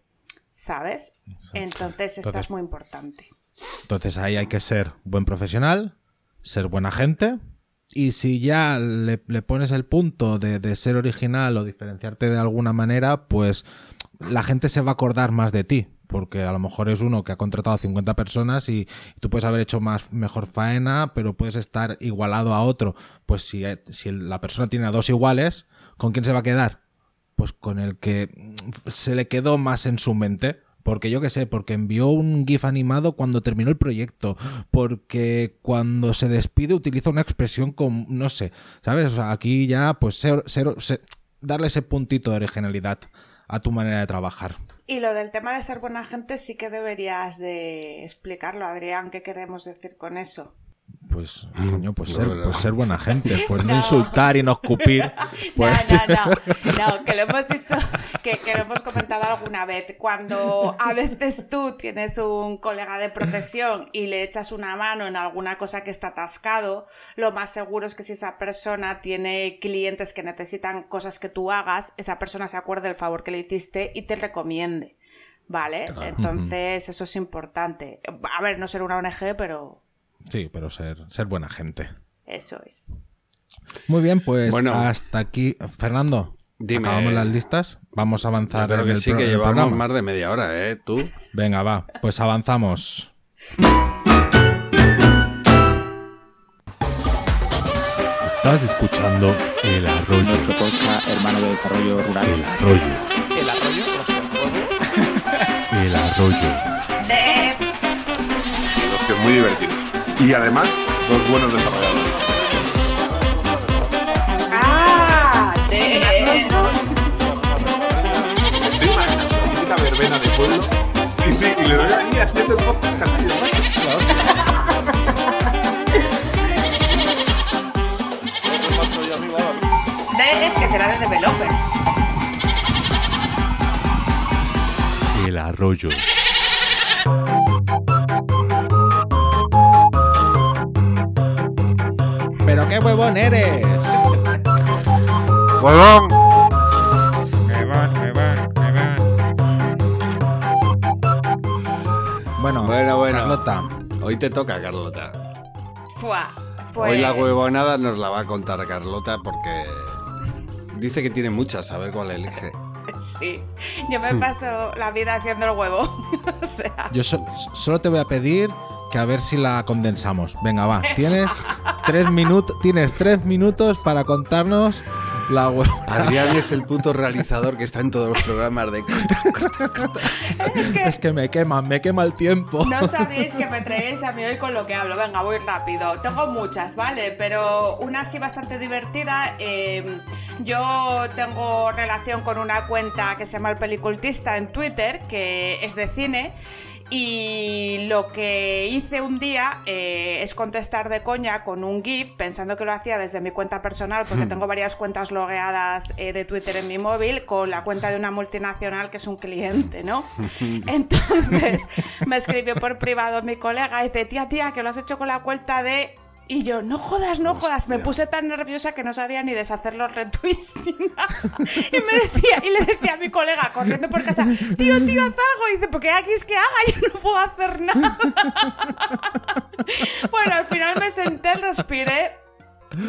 ¿Sabes? Entonces, esto Entonces- es muy importante. Entonces ahí hay que ser buen profesional, ser buena gente. Y si ya le, le pones el punto de, de ser original o diferenciarte de alguna manera, pues la gente se va a acordar más de ti. Porque a lo mejor es uno que ha contratado 50 personas y tú puedes haber hecho más, mejor faena, pero puedes estar igualado a otro. Pues si, si la persona tiene a dos iguales, ¿con quién se va a quedar? Pues con el que mm, se le quedó más en su mente. Porque yo qué sé, porque envió un GIF animado cuando terminó el proyecto, porque cuando se despide utiliza una expresión con, no sé, ¿sabes? O sea, aquí ya, pues ser, darle ese puntito de originalidad a tu manera de trabajar. Y lo del tema de ser buena gente sí que deberías de explicarlo, Adrián, ¿qué queremos decir con eso? Pues, coño, pues, No, ser, pues ser buena gente, pues no, No. insultar y no escupir. Pues, No, no, no, no, que lo hemos dicho, que, que lo hemos comentado alguna vez. Cuando a veces tú tienes un colega de profesión y le echas una mano en alguna cosa que está atascado, lo más seguro es que si esa persona tiene clientes que necesitan cosas que tú hagas, esa persona se acuerde del favor que le hiciste y te recomiende. ¿Vale? Entonces, eso es importante. A ver, no ser una ONG, pero Sí, pero ser, ser buena gente. eso es. Muy bien, pues Bueno. hasta aquí. Fernando, Dime. acabamos las listas. Vamos a Yo avanzar creo en que el sí, que llevamos programa. más de media hora, ¿eh? Tú. Venga, va, pues avanzamos. Estás escuchando El Arroyo. nuestro podcast hermano de desarrollo rural. El Arroyo. El arroyo, El Arroyo. Tíos muy divertidos. Y además, dos buenos desarrolladores. ¡Ah! De... Verbena de pueblo. Y sí, y le doy ahí haciendo podcast de que será de developer. El Arroyo. Huevón eres? ¡Huevón! Bueno, Bueno, bueno. Carlota, Hoy te toca, Carlota. Fua, pues, Hoy la huevonada nos la va a contar Carlota porque dice que tiene muchas, a ver cuál elige. Sí, yo me paso la vida haciendo el huevo. o sea, yo so- solo te voy a pedir que a ver si la condensamos. Venga, va. Tienes tres minutos, tienes tres minutos para contarnos la huevona. Adrián es el puto realizador que está en todos los programas de Es que me quema, me quema el tiempo. no sabéis que me traéis a mí hoy con lo que hablo. Venga, voy rápido. Tengo muchas, ¿vale? Pero una sí bastante divertida. eh, yo tengo relación con una cuenta que se llama El Pelicultista en Twitter, que es de cine. Y lo que hice un día eh, es contestar de coña con un GIF, pensando que lo hacía desde mi cuenta personal, porque tengo varias cuentas logueadas eh, de Twitter en mi móvil, con la cuenta de una multinacional que es un cliente, ¿no? Entonces me escribió por privado mi colega y dice, tía, tía, que lo has hecho con la cuenta de... Y yo, no jodas, no jodas, me puse tan nerviosa que no sabía ni deshacer los retweets ni nada. Y me decía, y le decía a mi colega corriendo por casa, tío, tío, haz algo. Y dice, porque aquí es que haga, yo no puedo hacer nada. Bueno, al final me senté, respiré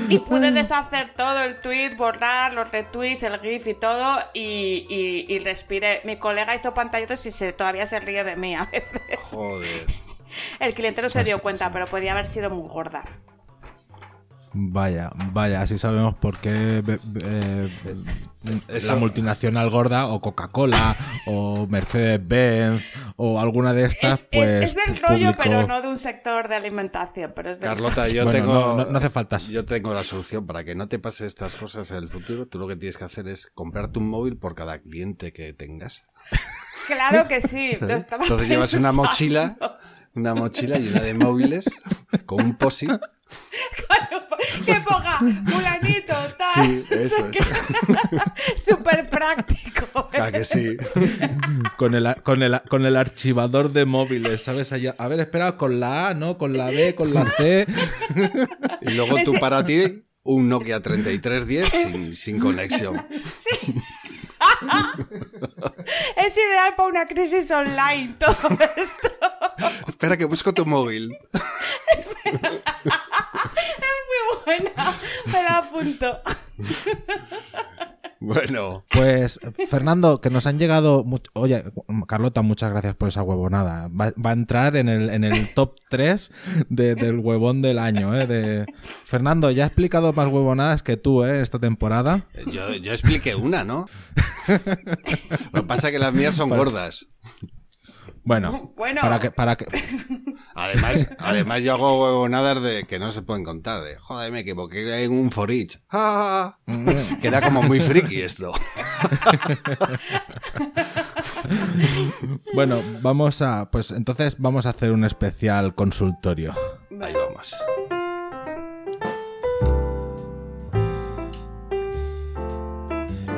y pude deshacer todo el tweet, borrar los retweets, el GIF y todo, y, y- y respiré. Mi colega hizo pantallazos y se, todavía se ríe de mí a veces. Joder. El cliente no se dio cuenta, pero podía haber sido muy gorda. Vaya, vaya, así sabemos por qué eh, la multinacional gorda o Coca-Cola o Mercedes-Benz o alguna de estas, Es, es- pues es del rollo, publicó- pero no de un sector de alimentación. Pero es del Carlota, yo Bueno, tengo. no- no- no hace falta. Yo tengo la solución para que no te pase estas cosas en el futuro. Tú lo que tienes que hacer es comprarte un móvil por cada cliente que tengas. Claro que sí, lo estaba Entonces llevas una mochila, una mochila llena de móviles con un posi. Que ponga fulanito, tal. Sí, eso es. Súper práctico. Ah, que sí. con el, con, el, con el archivador de móviles, ¿sabes? Allá- a ver, espera, con la A, ¿no? Con la B, con la C. Y luego tú para ti, un Nokia 3310 sin, sin conexión. Es ideal para una crisis online todo esto. Espera que busco tu móvil. Es muy buena. Me la apunto. Bueno, Pues, Fernando, que nos han llegado. mu- Oye, Carlota, muchas gracias por esa huevonada. Va, va a entrar en el, en el top 3 de- del huevón del año. ¿eh? De... Fernando, ya he explicado más huevonadas que tú ¿eh? esta temporada. yo, yo expliqué una, ¿no? Lo que pasa es que las mías son gordas. Bueno, Bueno. para que. Para que... Además, además yo hago huevonadas de que no se pueden contar. De, joder, me equivoqué en un for each. Ah, Queda como muy friki esto. Bueno, vamos a. Pues entonces vamos a hacer un especial consultorio. Ahí vamos.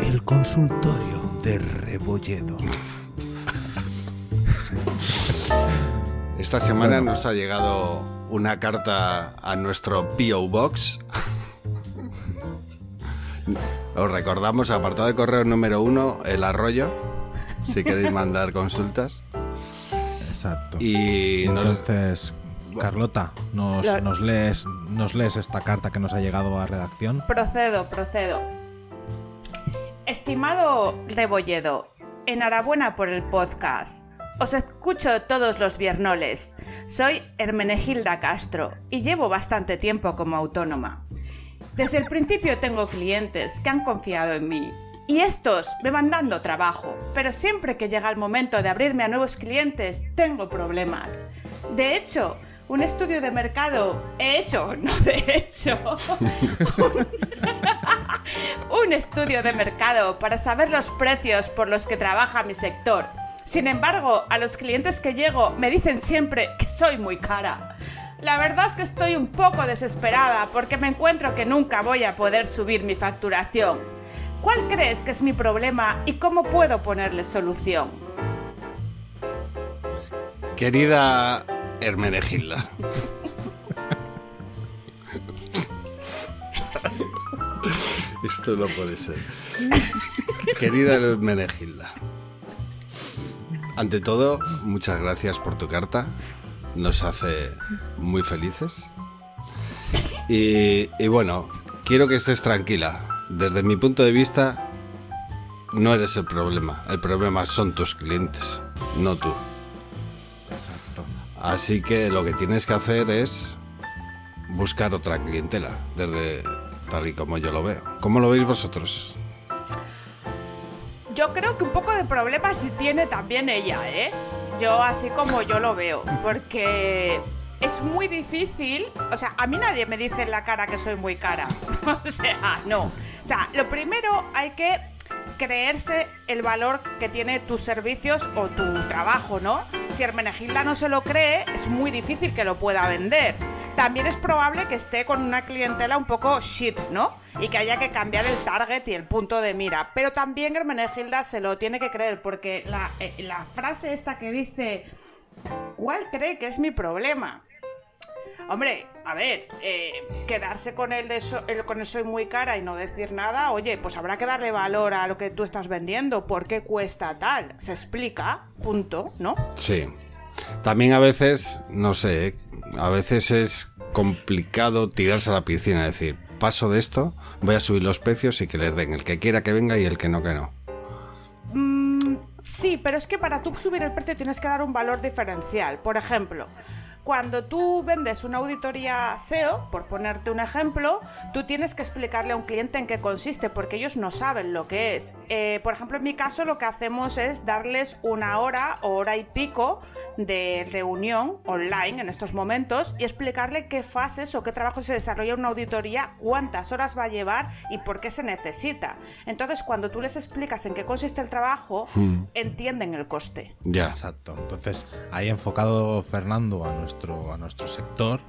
El consultorio de Rebolledo. Esta semana nos ha llegado una carta a nuestro P.O. Box. Os recordamos, apartado de correo número uno, el arroyo, si queréis mandar consultas. Exacto. Y nos- Entonces, Carlota, nos, Lo- nos lees, nos lees esta carta que nos ha llegado a redacción. Procedo, procedo. Estimado Rebolledo, enhorabuena por el podcast. Os escucho todos los viernoles. Soy Hermenegilda Castro y llevo bastante tiempo como autónoma. Desde el principio tengo clientes que han confiado en mí y estos me van dando trabajo, pero siempre que llega el momento de abrirme a nuevos clientes tengo problemas. De hecho, un estudio de mercado he hecho, no de hecho, un estudio de mercado para saber los precios por los que trabaja mi sector. Sin embargo, a los clientes que llego me dicen siempre que soy muy cara. La verdad es que estoy un poco desesperada porque me encuentro que nunca voy a poder subir mi facturación. ¿Cuál crees que es mi problema y cómo puedo ponerle solución? querida Hermenegilda. Esto no puede ser. Querida Menegilda, ante todo, muchas gracias por tu carta. Nos hace muy felices. Y, y bueno, quiero que estés tranquila. Desde mi punto de vista, no eres el problema. El problema son tus clientes, no tú. Exacto. Así que lo que tienes que hacer es buscar otra clientela, desde tal y como yo lo veo. ¿Cómo lo veis vosotros? Yo creo que un poco de problema sí tiene también ella, ¿eh? Yo así como yo lo veo, porque es muy difícil, o sea, a mí nadie me dice en la cara que soy muy cara. o sea, no. O sea, lo primero hay que creerse el valor que tiene tus servicios o tu trabajo, ¿no? Si Hermenegilda no se lo cree, es muy difícil que lo pueda vender. También es probable que esté con una clientela un poco shit, ¿no? Y que haya que cambiar el target y el punto de mira. Pero también Hermenegilda se lo tiene que creer, porque la, eh, la frase esta que dice, ¿cuál cree que es mi problema? Hombre, a ver, eh, quedarse con el, de con el soy muy cara y no decir nada, oye, pues habrá que darle valor a lo que tú estás vendiendo, por qué cuesta tal, se explica, punto, ¿no? Sí. También a veces, no sé, a veces es complicado tirarse a la piscina, decir, paso de esto, voy a subir los precios y que les den el que quiera que venga y el que no que no. Mm, sí, pero es que para tú subir el precio tienes que dar un valor diferencial. Por ejemplo, cuando tú vendes una auditoría SEO, por ponerte un ejemplo, tú tienes que explicarle a un cliente en qué consiste, porque ellos no saben lo que es. Eh, por ejemplo, en mi caso lo que hacemos es darles una hora o hora y pico de reunión online en estos momentos y explicarle qué fases o qué trabajo se desarrolla una auditoría, cuántas horas va a llevar y por qué se necesita. Entonces, cuando tú les explicas en qué consiste el trabajo, entienden el coste. Ya. Exacto. Entonces, ahí enfocado Fernando a nuestro, a nuestro sector,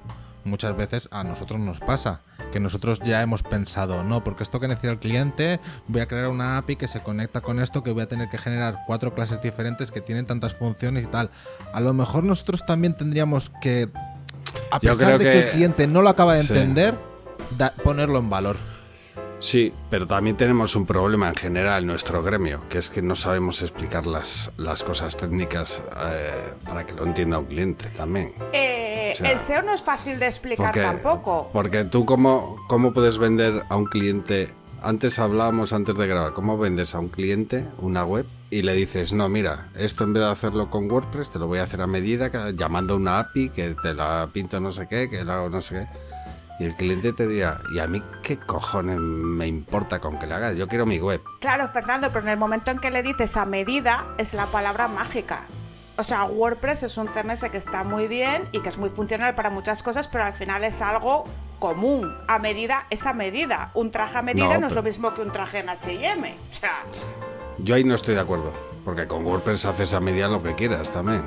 muchas veces a nosotros nos pasa que nosotros ya hemos pensado, no, porque esto que necesita el cliente, voy a crear una API que se conecta con esto, que voy a tener que generar cuatro clases diferentes que tienen tantas funciones y tal. A lo mejor nosotros también tendríamos que, a Yo pesar creo de que, que- el cliente no lo acaba de Sí. entender, da- ponerlo en valor. Sí, pero también tenemos un problema en general en nuestro gremio, que es que no sabemos explicar las, las cosas técnicas eh, para que lo entienda un cliente también. Eh, O sea, el SEO no es fácil de explicar Porque, tampoco. porque tú cómo, cómo puedes vender a un cliente, antes hablábamos antes de grabar, ¿cómo vendes a un cliente una web y le dices, no, mira, esto en vez de hacerlo con WordPress, te lo voy a hacer a medida, llamando a una API, que te la pinto no sé qué, que la hago no sé qué? Y el cliente te dirá, ¿y a mí qué cojones me importa con que le hagas? Yo quiero mi web. Claro, Fernando, pero en el momento en que le dices a medida es la palabra mágica. O sea, WordPress es un CMS que está muy bien y que es muy funcional para muchas cosas, pero al final es algo común. A medida es a medida. Un traje a medida no, No, es lo mismo que un traje en H&M. O sea, Yo ahí no estoy de acuerdo, porque con WordPress haces a medida lo que quieras también.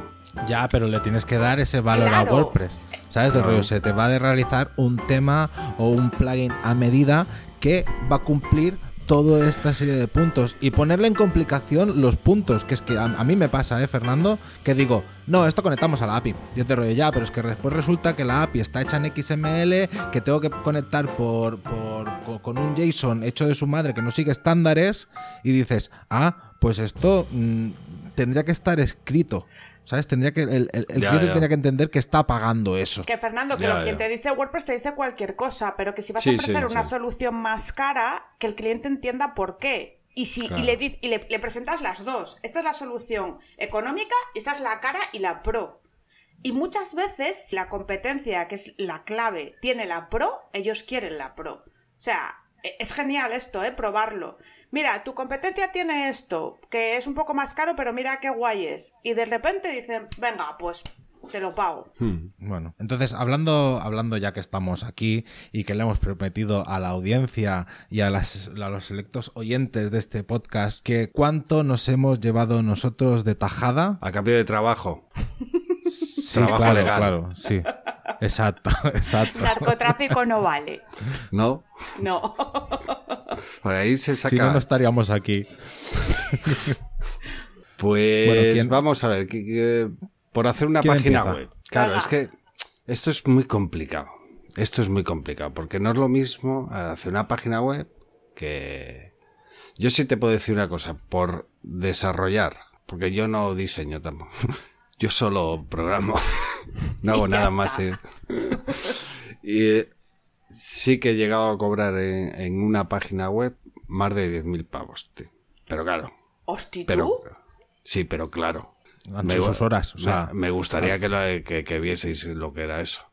Ya, pero le tienes que dar ese valor Claro. a WordPress. ¿Sabes? Del rollo, se te va a realizar un tema o un plugin a medida que va a cumplir toda esta serie de puntos y ponerle en complicación los puntos, que es que a, a mí me pasa, ¿eh, Fernando? Que digo, no, esto conectamos a la API. Yo te rollo ya, pero es que después resulta que la API está hecha en XML, que tengo que conectar por, por- co- con un JSON hecho de su madre que no sigue estándares y dices, ah, pues esto mm, tendría que estar escrito. ¿Sabes? Tendría que, el, el- el Ya, cliente ya. tendría que entender que está pagando eso. que Fernando, que Ya, lo- quien te dice WordPress te dice cualquier cosa, pero que si vas Sí, a ofrecer sí, una sí. solución más cara, que el cliente entienda por qué. Y, si, Claro. y, le, y le- le presentas las dos. Esta es la solución económica y esta es la cara y la pro. Y muchas veces, si la competencia, que es la clave, tiene la pro, ellos quieren la pro. O sea, e- es genial esto, ¿eh? Probarlo. Mira, tu competencia tiene esto, que es un poco más caro, pero mira qué guay es. Y de repente dicen, venga, pues te lo pago. Bueno, entonces hablando, hablando ya que estamos aquí y que le hemos prometido a la audiencia y a, las- a los selectos oyentes de este podcast que cuánto nos hemos llevado nosotros de tajada. A cambio de trabajo. Sí, Trabajo claro, legal. claro, sí. Exacto, exacto. Narcotráfico no vale. ¿No? No. Por ahí se saca. Si no, no estaríamos aquí. Pues Bueno, ¿quién- vamos a ver, que- que- por hacer una ¿Quién página empieza? web. Claro, es que esto es muy complicado. Esto es muy complicado, porque no es lo mismo hacer una página web que... Yo sí te puedo decir una cosa, por desarrollar, porque yo no diseño tampoco, yo solo programo, no hago nada está. más. eh. y sí que he llegado a cobrar en, en una página web más de 10.000 pavos, tío. Pero claro, Hosti, pero... ¿tú? Sí, pero claro. Han Me sus horas. O me- sea, me, gustaría que, lo- que, que vieseis lo que era eso.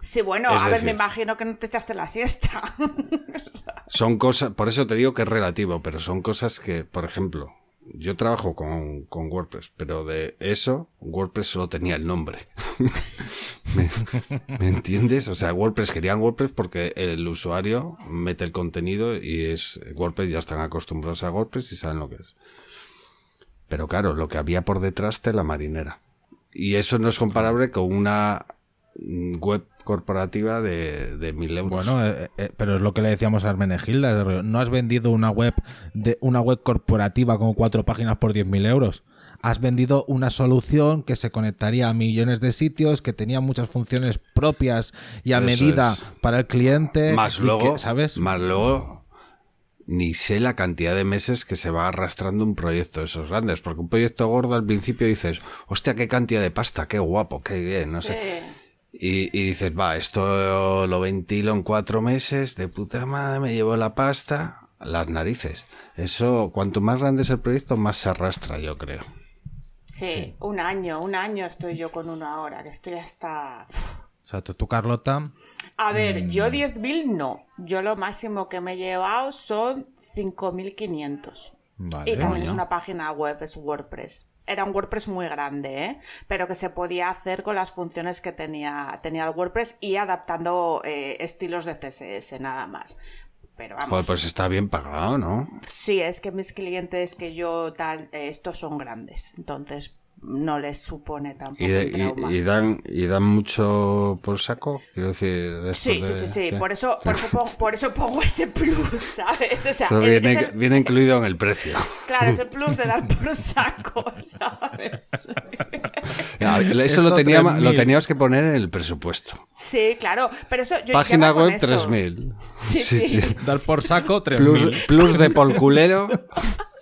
Sí, bueno, Es a ver, decir- me imagino que no te echaste la siesta. Son cosas, por eso te digo que es relativo, pero son cosas que, por ejemplo, yo trabajo con, con WordPress, pero de eso, WordPress solo tenía el nombre. ¿Me, me entiendes? O sea, WordPress querían WordPress porque el usuario mete el contenido y es WordPress, ya están acostumbrados a WordPress y saben lo que es. Pero claro, lo que había por detrás de la marinera. Y eso no es comparable con una web corporativa de, de mil euros. Bueno, eh, eh, pero es lo que le decíamos a Hermenegilda. No has vendido una web de una web corporativa con cuatro páginas por 10.000 euros. Has vendido una solución que se conectaría a millones de sitios, que tenía muchas funciones propias y a Eso medida es. para el cliente. Más y luego, que, ¿sabes? más luego, ni sé la cantidad de meses que se va arrastrando un proyecto de esos grandes, porque un proyecto gordo al principio dices, hostia, qué cantidad de pasta, qué guapo, qué bien, no sé. Y, y dices, va, esto lo ventilo en cuatro meses, de puta madre, me llevo la pasta, las narices. Eso, cuanto más grande es el proyecto, más se arrastra, yo creo. Sí, un año, un año estoy yo con uno ahora, que estoy hasta... O sea, tú, Carlota, A ver, Mm. yo 10.000 no. Yo lo máximo que me he llevado son 5.500. vale. Y también es una página web, es WordPress. Era un WordPress muy grande, ¿eh? pero que se podía hacer con las funciones que tenía, tenía el WordPress y adaptando eh, estilos de CSS nada más. Pero vamos, Joder, pues está bien pagado, ¿no? sí, es que mis clientes que yo tal, eh, estos son grandes, entonces no les supone tampoco Y, de- un trauma. y, y dan, y dan mucho por saco, quiero decir. de Sí, estos sí, de- sí, sí, Por, eso, por, eso pongo, por eso pongo ese plus, ¿sabes? O sea, Eso es- viene, es el- viene incluido en el precio. claro, ese plus de dar por saco, ¿sabes? Ya, Eso Esto lo, tenía, 3.000. lo teníamos que poner en el presupuesto. Sí, claro, pero eso yo Página web esto. 3000. Sí, sí. Dar por saco 3.000. Plus, plus de polculero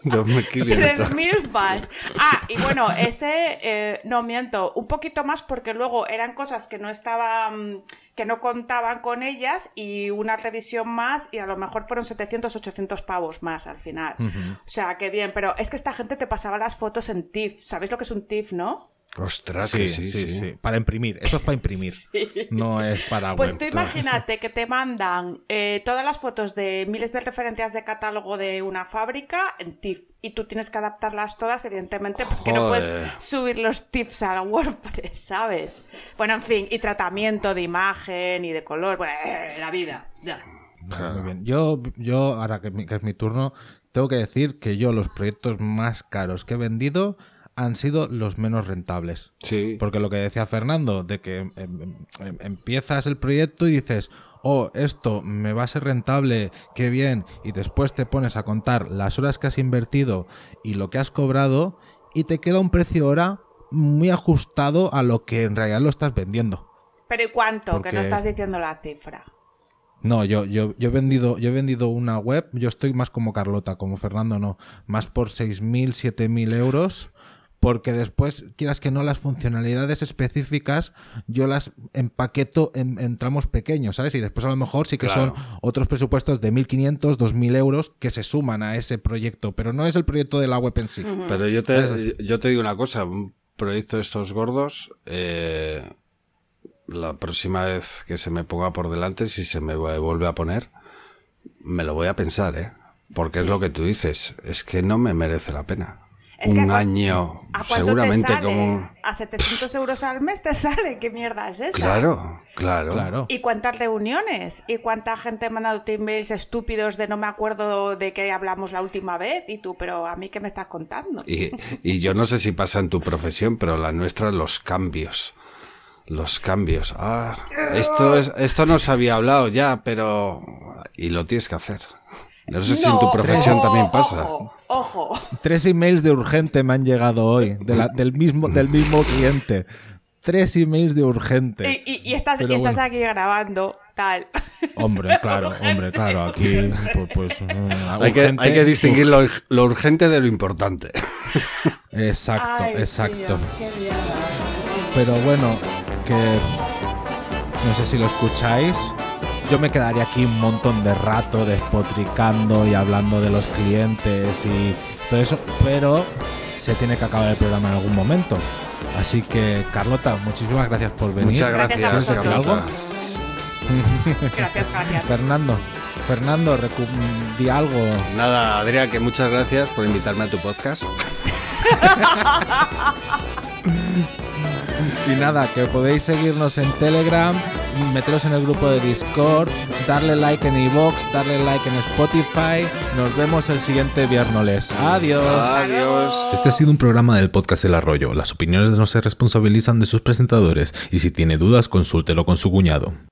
2500. 3.000 más. Ah, y bueno, ese, eh, no miento, un poquito más porque luego eran cosas que no estaban, que no contaban con ellas y una revisión más y a lo mejor fueron 700, 800 pavos más al final. O sea, que bien, pero es que esta gente te pasaba las fotos en TIFF. ¿Sabéis lo que es un TIFF, no? Ostras, Sí, que sí, sí, sí, sí. Para imprimir. Eso es para imprimir. No es para Pues web. tú imagínate que te mandan eh, todas las fotos de miles de referencias de catálogo de una fábrica en TIFF y tú tienes que adaptarlas todas, evidentemente, porque no puedes subir los TIFFs a la WordPress, ¿sabes? Bueno, en fin, y tratamiento de imagen y de color, bueno, eh, la vida. ya. Muy bien. Yo, yo ahora que, mi- que es mi turno, tengo que decir que yo los proyectos más caros que he vendido han sido los menos rentables. Sí. Porque lo que decía Fernando, de que em, em, em, empiezas el proyecto y dices, oh, esto me va a ser rentable, qué bien, y después te pones a contar las horas que has invertido y lo que has cobrado, y te queda un precio hora muy ajustado a lo que en realidad lo estás vendiendo. Pero ¿y cuánto? Que no estás diciendo la cifra. No, yo, yo, yo he vendido, yo he vendido una web, yo estoy más como Carlota, como Fernando no, más por 6.000, 7.000 euros, porque después, quieras que no, las funcionalidades específicas, yo las empaqueto en, en tramos pequeños, ¿sabes? Y después a lo mejor sí que Claro. son otros presupuestos de 1.500, 2.000 euros que se suman a ese proyecto, pero no es el proyecto de la web en sí. Pero yo te, yo te digo una cosa, un proyecto de estos gordos, eh, la próxima vez que se me ponga por delante, si se me vuelve a poner, me lo voy a pensar, ¿eh? Porque es lo que tú dices, es que no me merece la pena. Es un año, ¿A seguramente te sale? como... A 700 euros al mes te sale. ¿Qué mierda es esa? Claro, claro. Claro. ¿Y cuántas reuniones? ¿Y cuánta gente mandado emails estúpidos de no me acuerdo de qué hablamos la última vez? Y tú, pero a mí qué me estás contando. Y, y yo no sé si pasa en tu profesión, pero la nuestra, los cambios. Los cambios. Ah, esto, es, esto no se había hablado ya, pero... Y lo tienes que hacer. No sé si en tu profesión ojo, también pasa. Ojo, ojo. Tres emails de urgente me han llegado hoy, de la- del, mismo, del mismo cliente. Tres emails de urgente. Y, y- y estás, y estás bueno. aquí grabando tal. Hombre, claro, hombre, claro. Aquí, pues. pues, mm, Hay que, hay que distinguir lo, lo urgente de lo importante. Exacto, Ay, exacto. tío, qué liada. Pero bueno, que no sé si lo escucháis. Yo me quedaría aquí un montón de rato despotricando y hablando de los clientes y todo eso, pero se tiene que acabar el programa en algún momento. Así que, Carlota, muchísimas gracias por venir. Muchas Gracias gracias. Carlota. Gracias, gracias. Fernando, Fernando, di algo. Nada, Adrián, que muchas gracias por invitarme a tu podcast. Y nada, que podéis seguirnos en Telegram, meteros en el grupo de Discord, darle like en iVoox, darle like en Spotify. Nos vemos el siguiente viernes. Adiós. Adiós. Este ha sido un programa del podcast El Arroyo. Las opiniones no se responsabilizan de sus presentadores y si tiene dudas consúltelo con su cuñado.